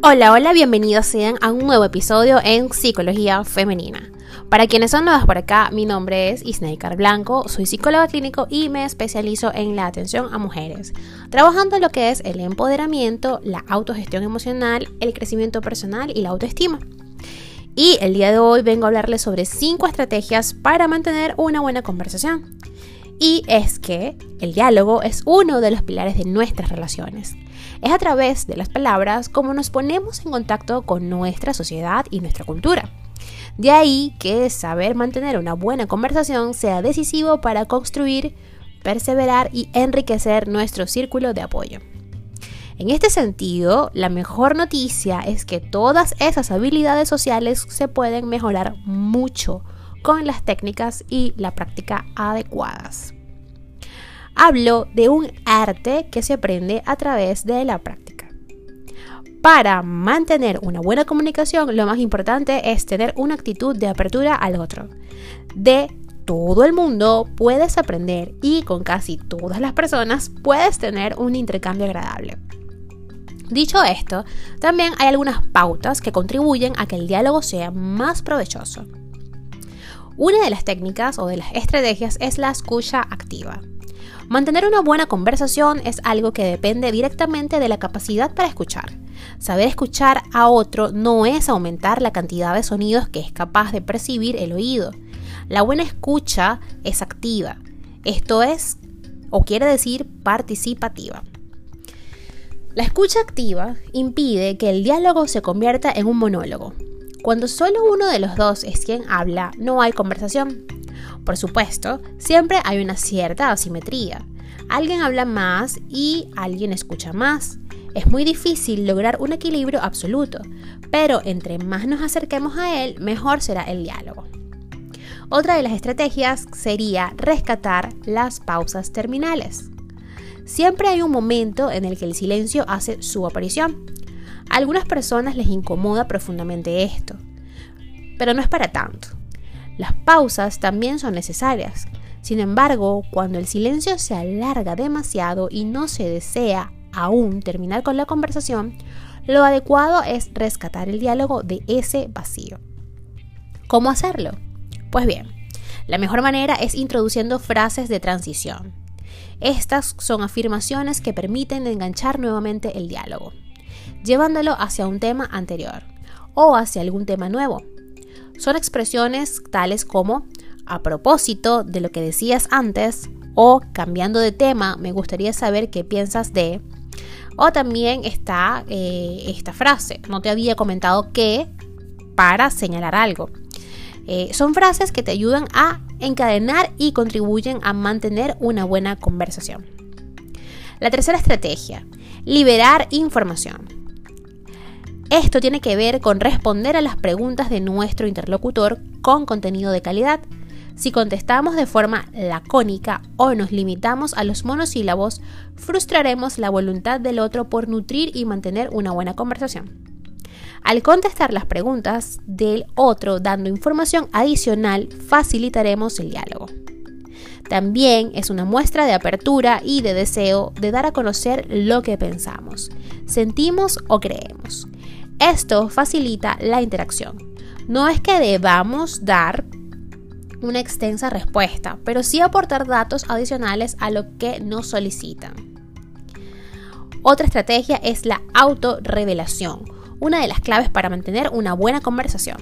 Hola, hola, bienvenidos sean a un nuevo episodio en Psicología Femenina. Para quienes son nuevas por acá, mi nombre es Isneikar Blanco, soy psicóloga clínico y me especializo en la atención a mujeres, trabajando en lo que es el empoderamiento, la autogestión emocional, el crecimiento personal y la autoestima. Y el día de hoy vengo a hablarles sobre 5 estrategias para mantener una buena conversación. Y es que el diálogo es uno de los pilares de nuestras relaciones. Es a través de las palabras como nos ponemos en contacto con nuestra sociedad y nuestra cultura. De ahí que saber mantener una buena conversación sea decisivo para construir, perseverar y enriquecer nuestro círculo de apoyo. En este sentido, la mejor noticia es que todas esas habilidades sociales se pueden mejorar mucho con las técnicas y la práctica adecuadas. Hablo de un arte que se aprende a través de la práctica. Para mantener una buena comunicación, lo más importante es tener una actitud de apertura al otro. De todo el mundo puedes aprender y con casi todas las personas puedes tener un intercambio agradable. Dicho esto, también hay algunas pautas que contribuyen a que el diálogo sea más provechoso. Una de las técnicas o de las estrategias es la escucha activa. Mantener una buena conversación es algo que depende directamente de la capacidad para escuchar. Saber escuchar a otro no es aumentar la cantidad de sonidos que es capaz de percibir el oído. La buena escucha es activa. Esto es, o quiere decir, participativa. La escucha activa impide que el diálogo se convierta en un monólogo. Cuando solo uno de los dos es quien habla, no hay conversación. Por supuesto, siempre hay una cierta asimetría. Alguien habla más y alguien escucha más. Es muy difícil lograr un equilibrio absoluto, pero entre más nos acerquemos a él, mejor será el diálogo. Otra de las estrategias sería rescatar las pausas terminales. Siempre hay un momento en el que el silencio hace su aparición. A algunas personas les incomoda profundamente esto, pero no es para tanto. Las pausas también son necesarias. Sin embargo, cuando el silencio se alarga demasiado y no se desea aún terminar con la conversación, lo adecuado es rescatar el diálogo de ese vacío. ¿Cómo hacerlo? Pues bien, la mejor manera es introduciendo frases de transición. Estas son afirmaciones que permiten enganchar nuevamente el diálogo, llevándolo hacia un tema anterior o hacia algún tema nuevo. Son expresiones tales como a propósito de lo que decías antes o cambiando de tema, me gustaría saber qué piensas de. O también está eh, esta frase, no te había comentado que para señalar algo. Eh, son frases que te ayudan a encadenar y contribuyen a mantener una buena conversación. La tercera estrategia, liberar información. Esto tiene que ver con responder a las preguntas de nuestro interlocutor con contenido de calidad. Si contestamos de forma lacónica o nos limitamos a los monosílabos, frustraremos la voluntad del otro por nutrir y mantener una buena conversación. Al contestar las preguntas del otro dando información adicional, facilitaremos el diálogo. También es una muestra de apertura y de deseo de dar a conocer lo que pensamos, sentimos o creemos. Esto facilita la interacción. No es que debamos dar una extensa respuesta, pero sí aportar datos adicionales a lo que nos solicitan. Otra estrategia es la autorrevelación una de las claves para mantener una buena conversación.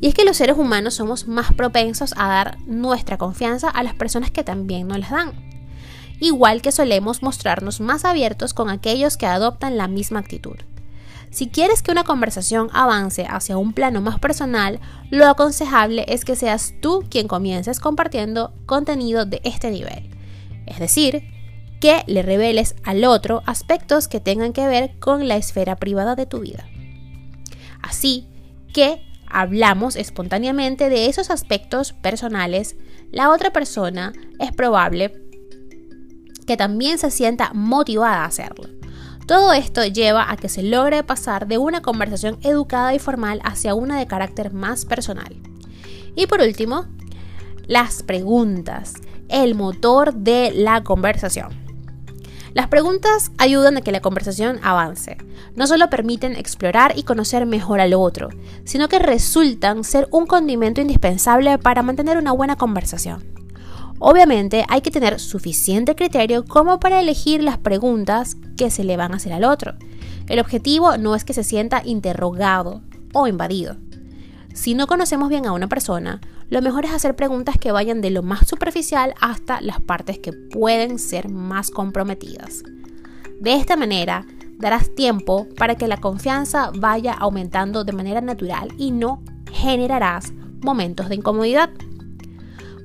Y es que los seres humanos somos más propensos a dar nuestra confianza a las personas que también nos las dan. Igual que solemos mostrarnos más abiertos con aquellos que adoptan la misma actitud. Si quieres que una conversación avance hacia un plano más personal, lo aconsejable es que seas tú quien comiences compartiendo contenido de este nivel. Es decir, que le reveles al otro aspectos que tengan que ver con la esfera privada de tu vida. Así que hablamos espontáneamente de esos aspectos personales, la otra persona es probable que también se sienta motivada a hacerlo. Todo esto lleva a que se logre pasar de una conversación educada y formal hacia una de carácter más personal. Y por último, las preguntas, el motor de la conversación. Las preguntas ayudan a que la conversación avance. No solo permiten explorar y conocer mejor al otro, sino que resultan ser un condimento indispensable para mantener una buena conversación. Obviamente hay que tener suficiente criterio como para elegir las preguntas que se le van a hacer al otro. El objetivo no es que se sienta interrogado o invadido. Si no conocemos bien a una persona, lo mejor es hacer preguntas que vayan de lo más superficial hasta las partes que pueden ser más comprometidas. De esta manera, darás tiempo para que la confianza vaya aumentando de manera natural y no generarás momentos de incomodidad.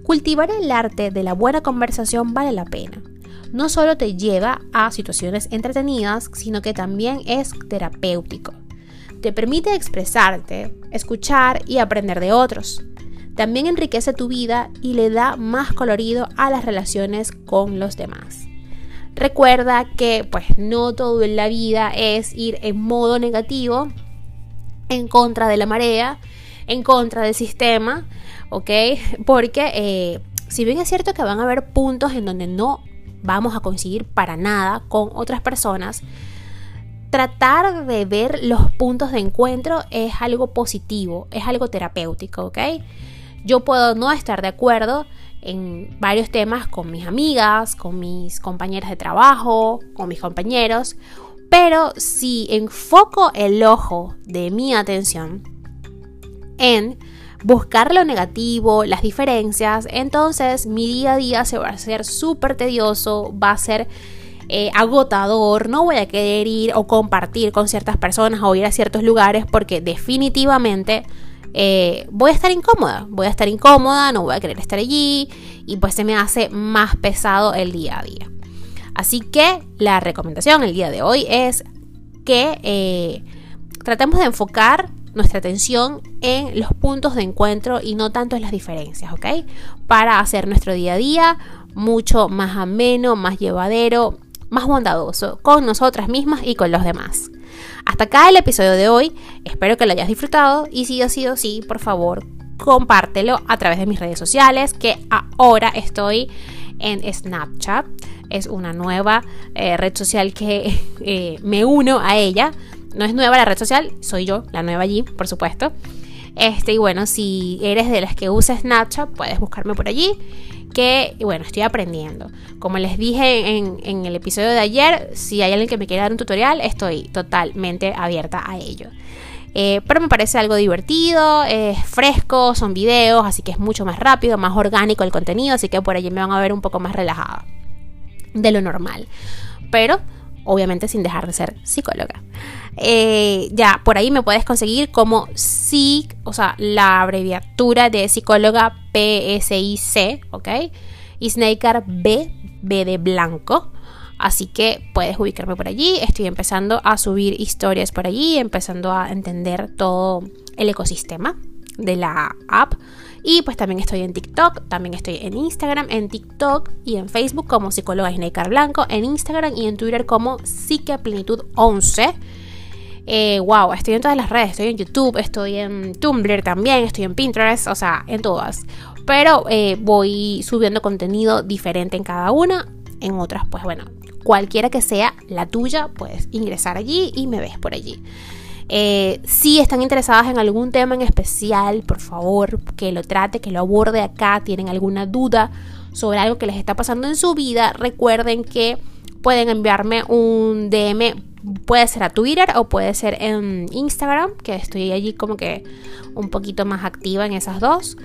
Cultivar el arte de la buena conversación vale la pena. No solo te lleva a situaciones entretenidas, sino que también es terapéutico te permite expresarte, escuchar y aprender de otros. También enriquece tu vida y le da más colorido a las relaciones con los demás. Recuerda que pues no todo en la vida es ir en modo negativo, en contra de la marea, en contra del sistema, ¿ok? Porque eh, si bien es cierto que van a haber puntos en donde no vamos a conseguir para nada con otras personas, tratar de ver los puntos de encuentro es algo positivo, es algo terapéutico, ¿ok? Yo puedo no estar de acuerdo en varios temas con mis amigas, con mis compañeras de trabajo, con mis compañeros, pero si enfoco el ojo de mi atención en buscar lo negativo, las diferencias, entonces mi día a día se va a hacer súper tedioso, va a ser eh, agotador, no voy a querer ir o compartir con ciertas personas o ir a ciertos lugares porque definitivamente eh, voy a estar incómoda, voy a estar incómoda, no voy a querer estar allí y pues se me hace más pesado el día a día. Así que la recomendación el día de hoy es que eh, tratemos de enfocar nuestra atención en los puntos de encuentro y no tanto en las diferencias, ¿ok? Para hacer nuestro día a día mucho más ameno, más llevadero más bondadoso con nosotras mismas y con los demás. Hasta acá el episodio de hoy, espero que lo hayas disfrutado y si ha sido así, por favor, compártelo a través de mis redes sociales, que ahora estoy en Snapchat. Es una nueva eh, red social que eh, me uno a ella. No es nueva la red social, soy yo, la nueva allí, por supuesto. Este, y bueno, si eres de las que usa Snapchat, puedes buscarme por allí que, bueno, estoy aprendiendo. Como les dije en, el episodio de ayer, si hay alguien que me quiera dar un tutorial, estoy totalmente abierta a ello. Eh, pero me parece algo divertido, es fresco, son videos, así que es mucho más rápido, más orgánico el contenido, así que por allí me van a ver un poco más relajada de lo normal. Pero obviamente sin dejar de ser psicóloga. Eh, ya, por ahí me puedes conseguir como SIC, o sea, la abreviatura de psicóloga PSIC, ¿ok? Y Snaker B, B de blanco. Así que puedes ubicarme por allí. Estoy empezando a subir historias por allí, empezando a entender todo el ecosistema de la app. Y pues también estoy en TikTok, también estoy en Instagram, en TikTok y en Facebook como psicóloga Snaker Blanco, en Instagram y en Twitter como Psiqueplenitud 11. Eh, wow, estoy en todas las redes, estoy en YouTube, estoy en Tumblr también, estoy en Pinterest, o sea, en todas. Pero eh, voy subiendo contenido diferente en cada una. En otras, pues bueno, cualquiera que sea la tuya, puedes ingresar allí y me ves por allí. Eh, si están interesadas en algún tema en especial, por favor, que lo trate, que lo aborde acá, tienen alguna duda sobre algo que les está pasando en su vida, recuerden que pueden enviarme un DM, puede ser a Twitter o puede ser en Instagram, que estoy allí como que un poquito más activa en esas dos.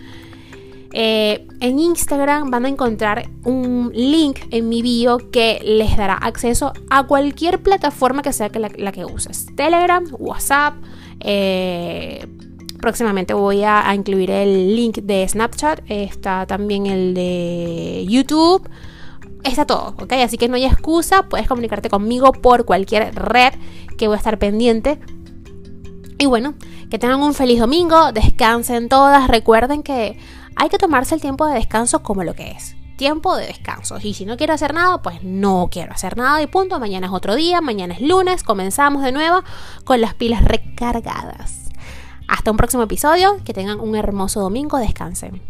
Eh, en Instagram van a encontrar un link en mi bio que les dará acceso a cualquier plataforma que sea la, que uses. Telegram, WhatsApp. Eh, próximamente voy a, incluir el link de Snapchat. Está también el de YouTube. Está todo, ¿ok? Así que no hay excusa. Puedes comunicarte conmigo por cualquier red que voy a estar pendiente. Y bueno, que tengan un feliz domingo. Descansen todas. Recuerden que hay que tomarse el tiempo de descanso como lo que es. Tiempo de descanso. Y si no quiero hacer nada, pues no quiero hacer nada y punto. Mañana es otro día, mañana es lunes, comenzamos de nuevo con las pilas recargadas. Hasta un próximo episodio, que tengan un hermoso domingo, descansen.